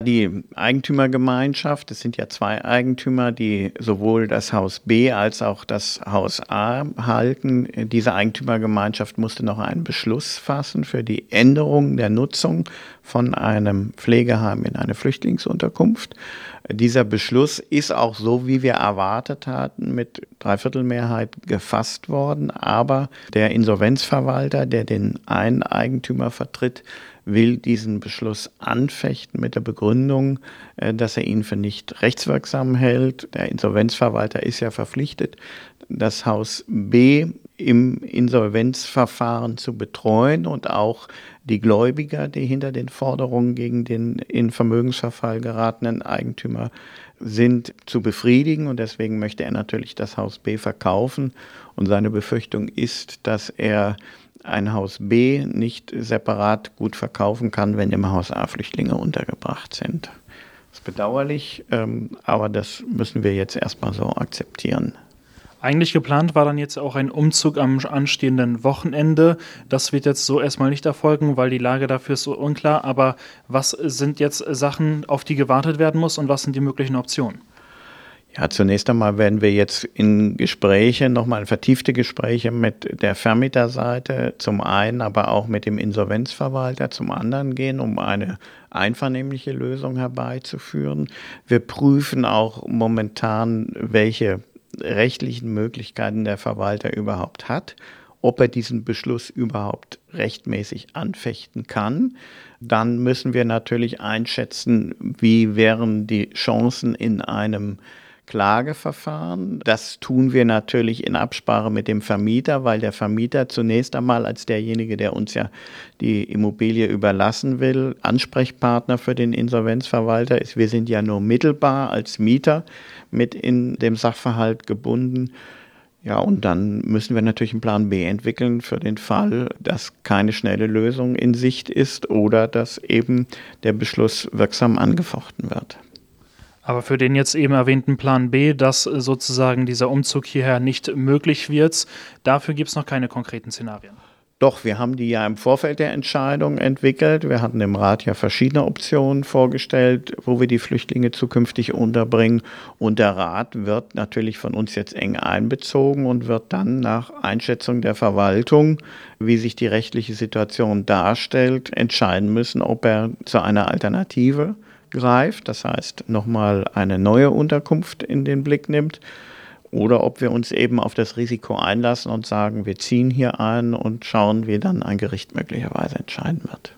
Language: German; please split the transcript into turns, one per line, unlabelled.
Die Eigentümergemeinschaft, es sind ja zwei Eigentümer, die sowohl das Haus B als auch das Haus A halten. Diese Eigentümergemeinschaft musste noch einen Beschluss fassen für die Änderung der Nutzung von einem Pflegeheim in eine Flüchtlingsunterkunft. Dieser Beschluss ist auch so, wie wir erwartet hatten, mit Dreiviertelmehrheit gefasst worden. Aber der Insolvenzverwalter, der den einen Eigentümer vertritt, will diesen Beschluss anfechten mit der Begründung, äh, dass er ihn für nicht rechtswirksam hält. Der Insolvenzverwalter ist ja verpflichtet, das Haus B im Insolvenzverfahren zu betreuen und auch die Gläubiger, die hinter den Forderungen gegen den in Vermögensverfall geratenen Eigentümer sind, zu befriedigen. Und deswegen möchte er natürlich das Haus B verkaufen. Und seine Befürchtung ist, dass er ein Haus B nicht separat gut verkaufen kann, wenn im Haus A Flüchtlinge untergebracht sind. Das ist bedauerlich, ähm, aber das müssen wir jetzt erstmal so akzeptieren.
Eigentlich geplant war dann jetzt auch ein Umzug am anstehenden Wochenende. Das wird jetzt so erstmal nicht erfolgen, weil die Lage dafür ist so unklar. Aber was sind jetzt Sachen, auf die gewartet werden muss und was sind die möglichen Optionen?
Ja, zunächst einmal werden wir jetzt in Gespräche, nochmal vertiefte Gespräche mit der Vermieterseite zum einen, aber auch mit dem Insolvenzverwalter zum anderen gehen, um eine einvernehmliche Lösung herbeizuführen. Wir prüfen auch momentan, welche rechtlichen Möglichkeiten der Verwalter überhaupt hat, ob er diesen Beschluss überhaupt rechtmäßig anfechten kann. Dann müssen wir natürlich einschätzen, wie wären die Chancen in einem Klageverfahren. Das tun wir natürlich in Absprache mit dem Vermieter, weil der Vermieter zunächst einmal als derjenige, der uns ja die Immobilie überlassen will, Ansprechpartner für den Insolvenzverwalter ist. Wir sind ja nur mittelbar als Mieter mit in dem Sachverhalt gebunden. Ja, und dann müssen wir natürlich einen Plan B entwickeln für den Fall, dass keine schnelle Lösung in Sicht ist oder dass eben der Beschluss wirksam angefochten wird.
Aber für den jetzt eben erwähnten Plan B, dass sozusagen dieser Umzug hierher nicht möglich wird, dafür gibt es noch keine konkreten Szenarien.
Doch, wir haben die ja im Vorfeld der Entscheidung entwickelt. Wir hatten im Rat ja verschiedene Optionen vorgestellt, wo wir die Flüchtlinge zukünftig unterbringen. Und der Rat wird natürlich von uns jetzt eng einbezogen und wird dann nach Einschätzung der Verwaltung, wie sich die rechtliche Situation darstellt, entscheiden müssen, ob er zu einer Alternative greift, das heißt nochmal eine neue Unterkunft in den Blick nimmt, oder ob wir uns eben auf das Risiko einlassen und sagen, wir ziehen hier ein und schauen, wie dann ein Gericht möglicherweise entscheiden wird.